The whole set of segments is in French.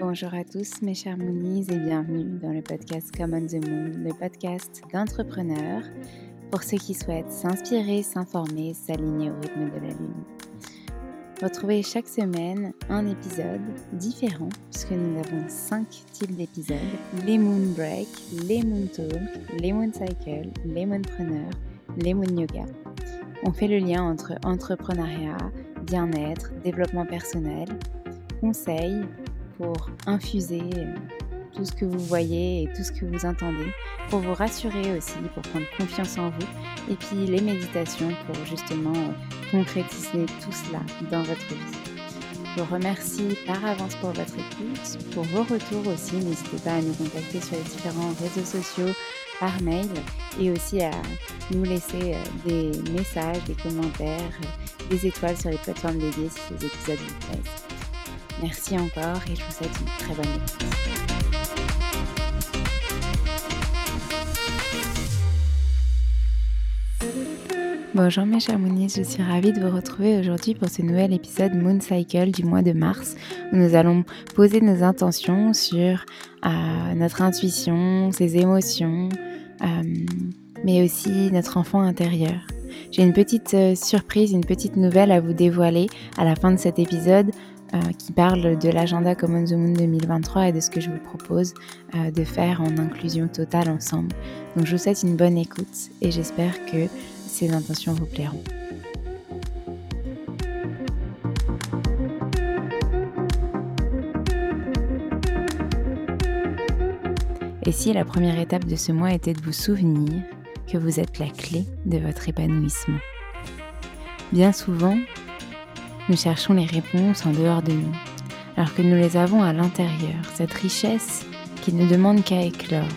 Bonjour à tous mes chers Moonies et bienvenue dans le podcast Common the Moon, le podcast d'entrepreneurs pour ceux qui souhaitent s'inspirer, s'informer, s'aligner au rythme de la Lune. Retrouvez chaque semaine un épisode différent puisque nous avons cinq types d'épisodes les Moon Break, les Moon Talk, les Moon Cycle, les Moonpreneurs, les Moon Yoga. On fait le lien entre entrepreneuriat, bien-être, développement personnel, conseils, pour infuser tout ce que vous voyez et tout ce que vous entendez, pour vous rassurer aussi, pour prendre confiance en vous, et puis les méditations pour justement euh, concrétiser tout cela dans votre vie. Je vous remercie par avance pour votre écoute, pour vos retours aussi. N'hésitez pas à nous contacter sur les différents réseaux sociaux, par mail, et aussi à nous laisser euh, des messages, des commentaires, des étoiles sur les plateformes dédiées si ces épisodes vous plaisent. Merci encore et je vous souhaite une très bonne écoute. Bonjour mes chers Moonies, je suis ravie de vous retrouver aujourd'hui pour ce nouvel épisode Moon Cycle du mois de mars où nous allons poser nos intentions sur euh, notre intuition, ses émotions, euh, mais aussi notre enfant intérieur. J'ai une petite euh, surprise, une petite nouvelle à vous dévoiler à la fin de cet épisode qui parle de l'agenda Common the Moon 2023 et de ce que je vous propose de faire en inclusion totale ensemble. Donc je vous souhaite une bonne écoute et j'espère que ces intentions vous plairont. Et si la première étape de ce mois était de vous souvenir que vous êtes la clé de votre épanouissement? Bien souvent, nous cherchons les réponses en dehors de nous, alors que nous les avons à l'intérieur, cette richesse qui ne demande qu'à éclore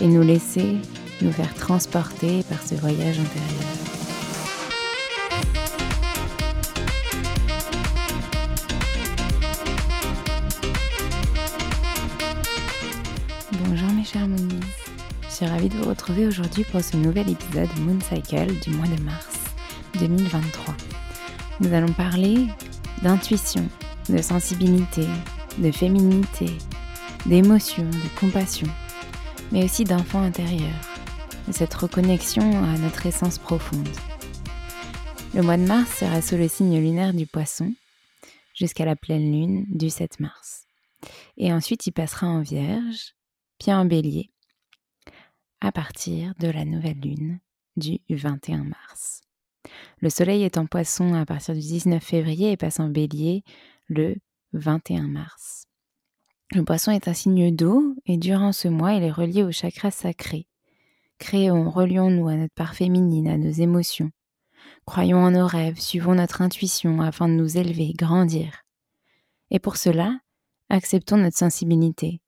et nous laisser nous faire transporter par ce voyage intérieur. Bonjour mes chers Moonies, je suis ravie de vous retrouver aujourd'hui pour ce nouvel épisode Moon Cycle du mois de mars 2023 nous allons parler d'intuition, de sensibilité, de féminité, d'émotion, de compassion, mais aussi d'enfant intérieur, cette reconnexion à notre essence profonde. Le mois de mars sera sous le signe lunaire du poisson jusqu'à la pleine lune du 7 mars. Et ensuite il passera en vierge, puis en bélier, à partir de la nouvelle lune du 21 mars. Le soleil est en poisson à partir du 19 février et passe en bélier le 21 mars. Le poisson est un signe d'eau et durant ce mois, il est relié au chakra sacré. Créons, relions-nous à notre part féminine, à nos émotions. Croyons en nos rêves, suivons notre intuition afin de nous élever, grandir. Et pour cela, acceptons notre sensibilité.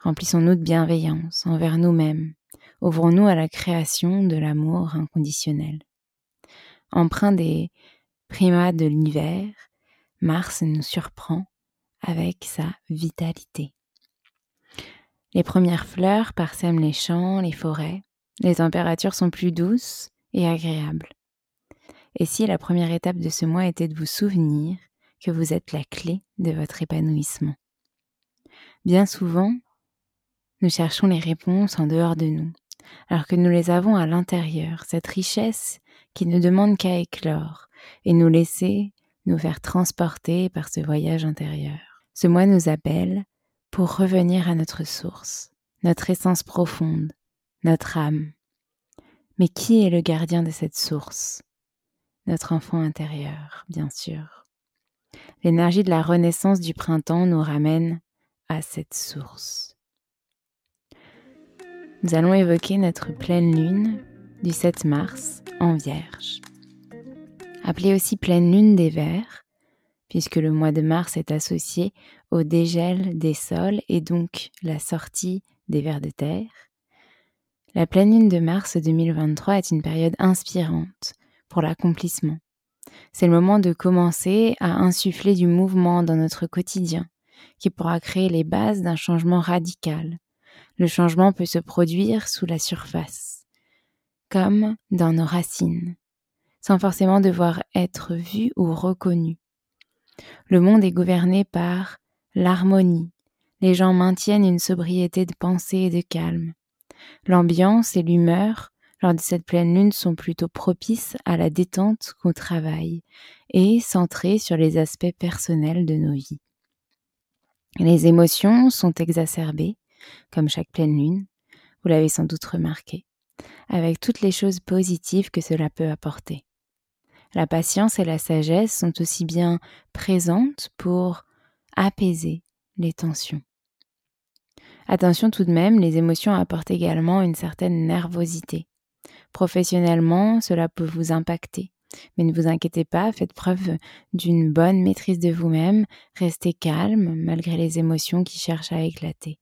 Remplissons-nous de bienveillance envers nous-mêmes. Ouvrons-nous à la création de l'amour inconditionnel. Empreint des primates de l'hiver, Mars nous surprend avec sa vitalité. Les premières fleurs parsèment les champs, les forêts. Les températures sont plus douces et agréables. Et si la première étape de ce mois était de vous souvenir que vous êtes la clé de votre épanouissement? Bien souvent, nous cherchons les réponses en dehors de nous, alors que nous les avons à l'intérieur, cette richesse qui ne demande qu'à éclore et nous laisser nous faire transporter par ce voyage intérieur. Ce mois nous appelle pour revenir à notre source, notre essence profonde, notre âme. Mais qui est le gardien de cette source? Notre enfant intérieur, bien sûr. L'énergie de la renaissance du printemps nous ramène à cette source. Nous allons évoquer notre pleine lune du 7 mars en Vierge. Appelée aussi pleine lune des vers, puisque le mois de mars est associé au dégel des sols et donc la sortie des vers de terre. La pleine lune de mars 2023 est une période inspirante pour l'accomplissement. C'est le moment de commencer à insuffler du mouvement dans notre quotidien, qui pourra créer les bases d'un changement radical. Le changement peut se produire sous la surface, comme dans nos racines, sans forcément devoir être vu ou reconnu. Le monde est gouverné par l'harmonie. Les gens maintiennent une sobriété de pensée et de calme. L'ambiance et l'humeur lors de cette pleine lune sont plutôt propices à la détente qu'au travail et centrées sur les aspects personnels de nos vies. Les émotions sont exacerbées, comme chaque pleine lune, vous l'avez sans doute remarqué, avec toutes les choses positives que cela peut apporter. La patience et la sagesse sont aussi bien présentes pour apaiser les tensions. Attention tout de même, les émotions apportent également une certaine nervosité. Professionnellement, cela peut vous impacter. Mais ne vous inquiétez pas, faites preuve d'une bonne maîtrise de vous-même, restez calme malgré les émotions qui cherchent à éclater.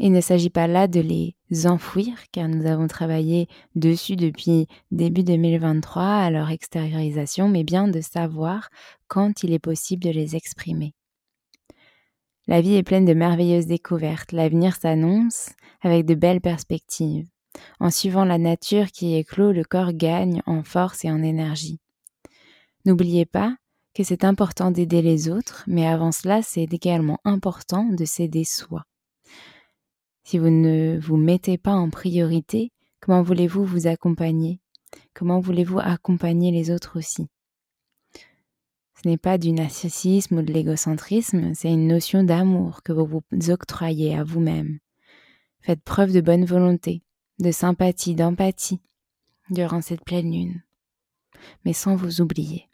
Il ne s'agit pas là de les enfouir, car nous avons travaillé dessus depuis début 2023 à leur extériorisation, mais bien de savoir quand il est possible de les exprimer. La vie est pleine de merveilleuses découvertes, l'avenir s'annonce avec de belles perspectives. En suivant la nature qui éclot, le corps gagne en force et en énergie. N'oubliez pas que c'est important d'aider les autres, mais avant cela, c'est également important de s'aider soi. Si vous ne vous mettez pas en priorité, comment voulez-vous vous accompagner? Comment voulez-vous accompagner les autres aussi? N'est pas du narcissisme ou de l'égocentrisme, c'est une notion d'amour que vous vous octroyez à vous-même. Faites preuve de bonne volonté, de sympathie, d'empathie durant cette pleine lune, mais sans vous oublier.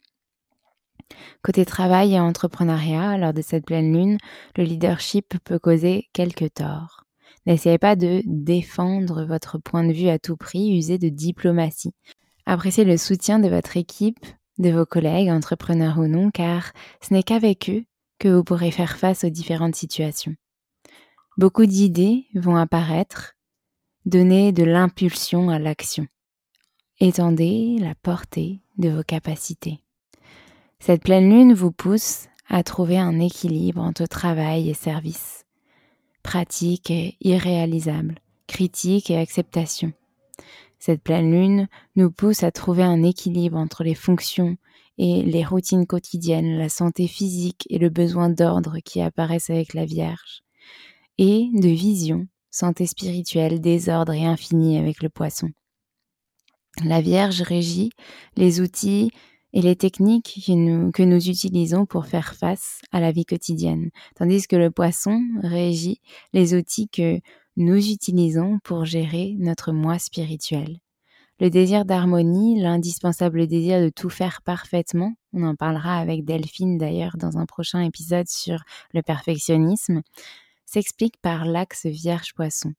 Côté travail et entrepreneuriat, lors de cette pleine lune, le leadership peut causer quelques torts. N'essayez pas de défendre votre point de vue à tout prix, usez de diplomatie. Appréciez le soutien de votre équipe, de vos collègues, entrepreneurs ou non, car ce n'est qu'avec eux que vous pourrez faire face aux différentes situations. Beaucoup d'idées vont apparaître, donner de l'impulsion à l'action. Étendez la portée de vos capacités. Cette pleine lune vous pousse à trouver un équilibre entre travail et service pratique et irréalisable, critique et acceptation. Cette pleine lune nous pousse à trouver un équilibre entre les fonctions et les routines quotidiennes, la santé physique et le besoin d'ordre qui apparaissent avec la Vierge, et de vision, santé spirituelle, désordre et infini avec le poisson. La Vierge régit les outils et les techniques que nous, que nous utilisons pour faire face à la vie quotidienne, tandis que le poisson régit les outils que nous utilisons pour gérer notre moi spirituel. Le désir d'harmonie, l'indispensable désir de tout faire parfaitement, on en parlera avec Delphine d'ailleurs dans un prochain épisode sur le perfectionnisme, s'explique par l'axe Vierge-Poisson.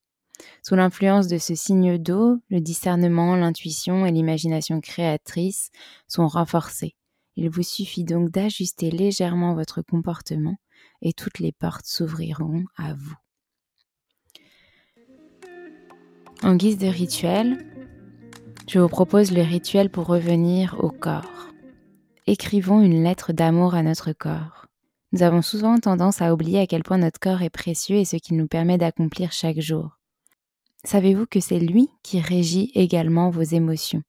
Sous l'influence de ce signe d'eau, le discernement, l'intuition et l'imagination créatrice sont renforcés. Il vous suffit donc d'ajuster légèrement votre comportement et toutes les portes s'ouvriront à vous. En guise de rituel, je vous propose le rituel pour revenir au corps. Écrivons une lettre d'amour à notre corps. Nous avons souvent tendance à oublier à quel point notre corps est précieux et ce qu'il nous permet d'accomplir chaque jour. Savez-vous que c'est lui qui régit également vos émotions?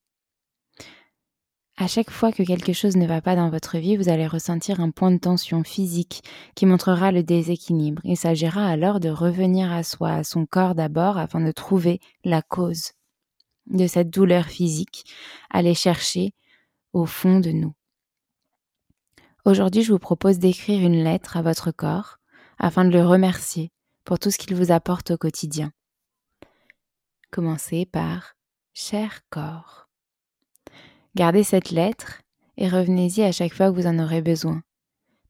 À chaque fois que quelque chose ne va pas dans votre vie, vous allez ressentir un point de tension physique qui montrera le déséquilibre. Il s'agira alors de revenir à soi, à son corps d'abord, afin de trouver la cause de cette douleur physique, aller chercher au fond de nous. Aujourd'hui, je vous propose d'écrire une lettre à votre corps afin de le remercier pour tout ce qu'il vous apporte au quotidien. Commencez par Cher corps. Gardez cette lettre et revenez-y à chaque fois que vous en aurez besoin.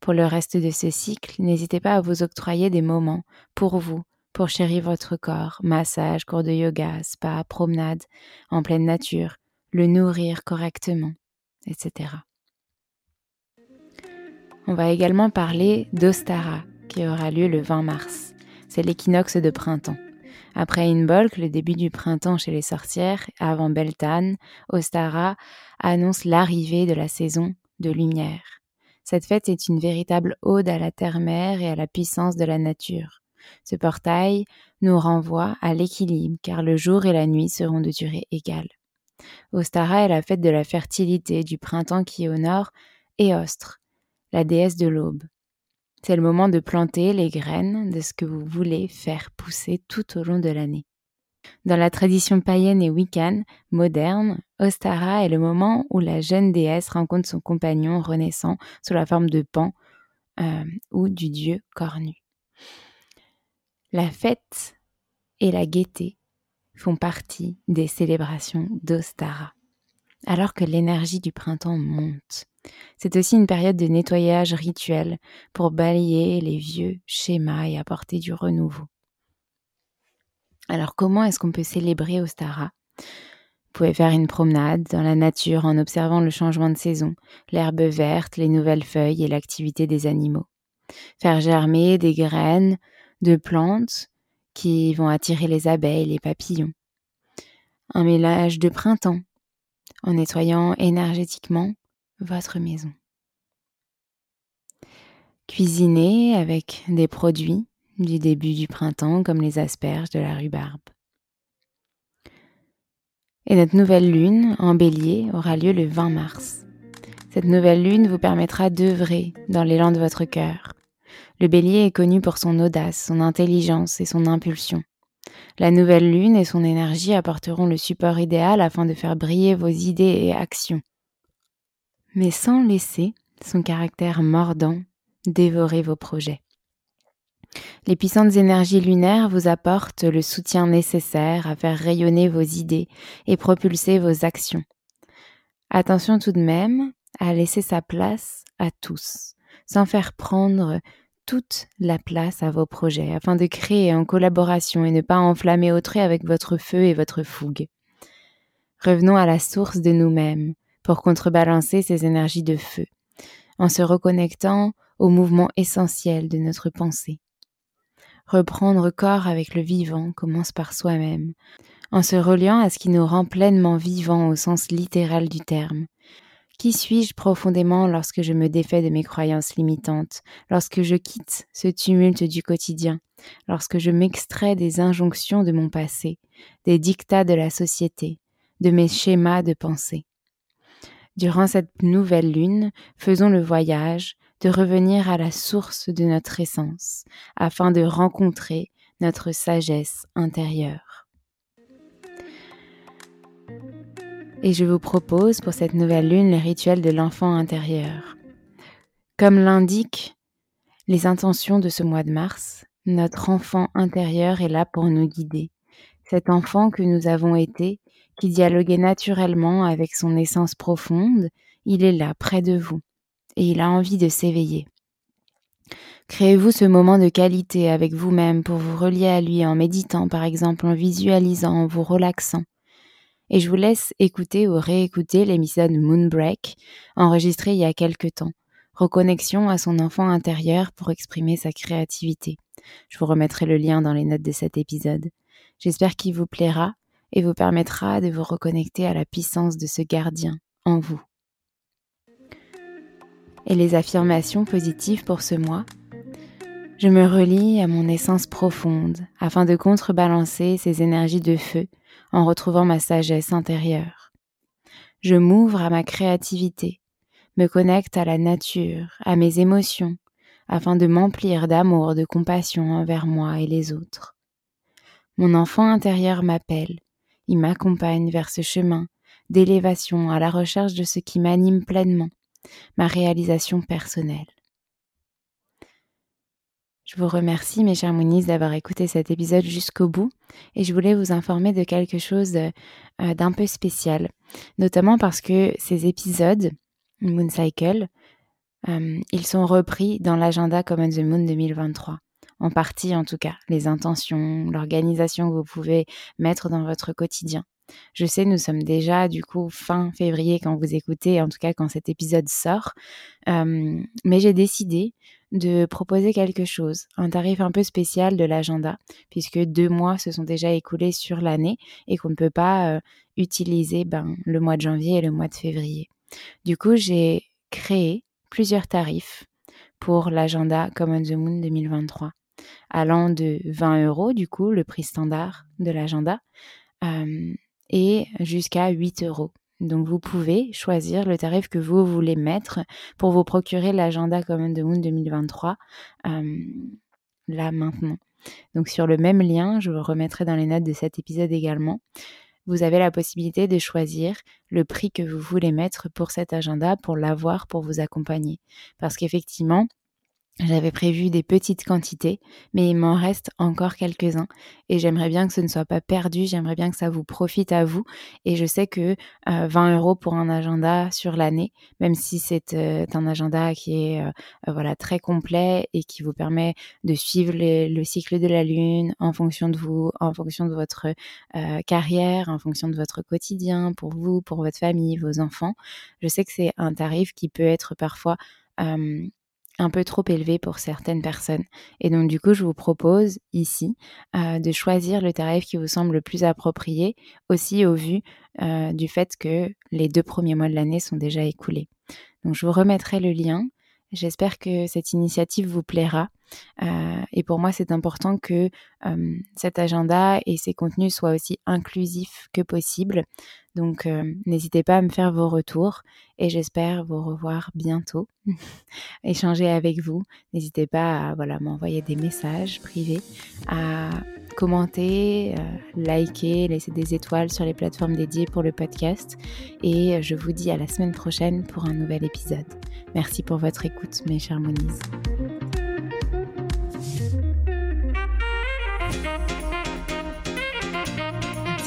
Pour le reste de ce cycle, n'hésitez pas à vous octroyer des moments pour vous, pour chérir votre corps, massage, cours de yoga, spa, promenade, en pleine nature, le nourrir correctement, etc. On va également parler d'Ostara, qui aura lieu le 20 mars. C'est l'équinoxe de printemps. Après Inbolk, le début du printemps chez les sorcières, avant Beltane, Ostara annonce l'arrivée de la saison de lumière. Cette fête est une véritable ode à la terre-mère et à la puissance de la nature. Ce portail nous renvoie à l'équilibre, car le jour et la nuit seront de durée égale. Ostara est la fête de la fertilité, du printemps qui honore Eostre, la déesse de l'aube. C'est le moment de planter les graines de ce que vous voulez faire pousser tout au long de l'année. Dans la tradition païenne et wiccan moderne, Ostara est le moment où la jeune déesse rencontre son compagnon renaissant sous la forme de Pan euh, ou du dieu cornu. La fête et la gaieté font partie des célébrations d'Ostara, alors que l'énergie du printemps monte. C'est aussi une période de nettoyage rituel pour balayer les vieux schémas et apporter du renouveau. Alors comment est-ce qu'on peut célébrer Ostara? Vous pouvez faire une promenade dans la nature en observant le changement de saison, l'herbe verte, les nouvelles feuilles et l'activité des animaux. Faire germer des graines de plantes qui vont attirer les abeilles, les papillons. Un mélange de printemps en nettoyant énergétiquement votre maison. Cuisinez avec des produits du début du printemps comme les asperges de la rhubarbe. Et notre nouvelle lune en bélier aura lieu le 20 mars. Cette nouvelle lune vous permettra d'œuvrer dans l'élan de votre cœur. Le bélier est connu pour son audace, son intelligence et son impulsion. La nouvelle lune et son énergie apporteront le support idéal afin de faire briller vos idées et actions mais sans laisser son caractère mordant dévorer vos projets. Les puissantes énergies lunaires vous apportent le soutien nécessaire à faire rayonner vos idées et propulser vos actions. Attention tout de même à laisser sa place à tous, sans faire prendre toute la place à vos projets, afin de créer en collaboration et ne pas enflammer autrui avec votre feu et votre fougue. Revenons à la source de nous-mêmes, pour contrebalancer ces énergies de feu, en se reconnectant au mouvement essentiel de notre pensée. Reprendre corps avec le vivant commence par soi-même, en se reliant à ce qui nous rend pleinement vivants au sens littéral du terme. Qui suis-je profondément lorsque je me défais de mes croyances limitantes, lorsque je quitte ce tumulte du quotidien, lorsque je m'extrais des injonctions de mon passé, des dictats de la société, de mes schémas de pensée? Durant cette nouvelle lune, faisons le voyage de revenir à la source de notre essence, afin de rencontrer notre sagesse intérieure. Et je vous propose pour cette nouvelle lune le rituel de l'enfant intérieur. Comme l'indiquent les intentions de ce mois de mars, notre enfant intérieur est là pour nous guider. Cet enfant que nous avons été qui dialoguait naturellement avec son essence profonde, il est là, près de vous, et il a envie de s'éveiller. Créez-vous ce moment de qualité avec vous-même pour vous relier à lui en méditant, par exemple, en visualisant, en vous relaxant. et je vous laisse écouter ou réécouter l'épisode Moonbreak, enregistré il y a quelque temps. Reconnexion à son enfant intérieur pour exprimer sa créativité. Je vous remettrai le lien dans les notes de cet épisode. J'espère qu'il vous plaira et vous permettra de vous reconnecter à la puissance de ce gardien en vous. Et les affirmations positives pour ce mois Je me relie à mon essence profonde afin de contrebalancer ces énergies de feu en retrouvant ma sagesse intérieure. Je m'ouvre à ma créativité, me connecte à la nature, à mes émotions, afin de m'emplir d'amour, de compassion envers moi et les autres. Mon enfant intérieur m'appelle, il m'accompagne vers ce chemin d'élévation à la recherche de ce qui m'anime pleinement, ma réalisation personnelle. Je vous remercie, mes chers Moonies, d'avoir écouté cet épisode jusqu'au bout et je voulais vous informer de quelque chose euh, d'un peu spécial, notamment parce que ces épisodes, Moon Cycle, euh, ils sont repris dans l'agenda Common the Moon 2023 en partie en tout cas, les intentions, l'organisation que vous pouvez mettre dans votre quotidien. Je sais, nous sommes déjà du coup fin février quand vous écoutez, en tout cas quand cet épisode sort, euh, mais j'ai décidé de proposer quelque chose, un tarif un peu spécial de l'agenda, puisque deux mois se sont déjà écoulés sur l'année et qu'on ne peut pas euh, utiliser ben, le mois de janvier et le mois de février. Du coup, j'ai créé plusieurs tarifs pour l'agenda Common the Moon 2023 allant de 20 euros, du coup, le prix standard de l'agenda, euh, et jusqu'à 8 euros. Donc vous pouvez choisir le tarif que vous voulez mettre pour vous procurer l'agenda Common the Moon 2023 euh, là maintenant. Donc sur le même lien, je vous remettrai dans les notes de cet épisode également, vous avez la possibilité de choisir le prix que vous voulez mettre pour cet agenda pour l'avoir, pour vous accompagner. Parce qu'effectivement, j'avais prévu des petites quantités, mais il m'en reste encore quelques-uns. Et j'aimerais bien que ce ne soit pas perdu, j'aimerais bien que ça vous profite à vous. Et je sais que 20 euh, euros pour un agenda sur l'année, même si c'est euh, un agenda qui est euh, voilà très complet et qui vous permet de suivre le cycle de la lune en fonction de vous, en fonction de votre carrière, en fonction de votre quotidien, pour vous, pour votre famille, vos enfants, je sais que c'est un tarif qui peut être parfois un peu trop élevé pour certaines personnes. Et donc du coup, je vous propose ici euh, de choisir le tarif qui vous semble le plus approprié, aussi au vu euh, du fait que les deux premiers mois de l'année sont déjà écoulés. Donc je vous remettrai le lien. J'espère que cette initiative vous plaira. Euh, et pour moi, c'est important que cet agenda et ses contenus soient aussi inclusifs que possible. Donc, euh, n'hésitez pas à me faire vos retours et j'espère vous revoir bientôt, échanger avec vous. N'hésitez pas à voilà, m'envoyer des messages privés, à commenter, euh, liker, laisser des étoiles sur les plateformes dédiées pour le podcast. Et je vous dis à la semaine prochaine pour un nouvel épisode. Merci pour votre écoute, mes chers Monies.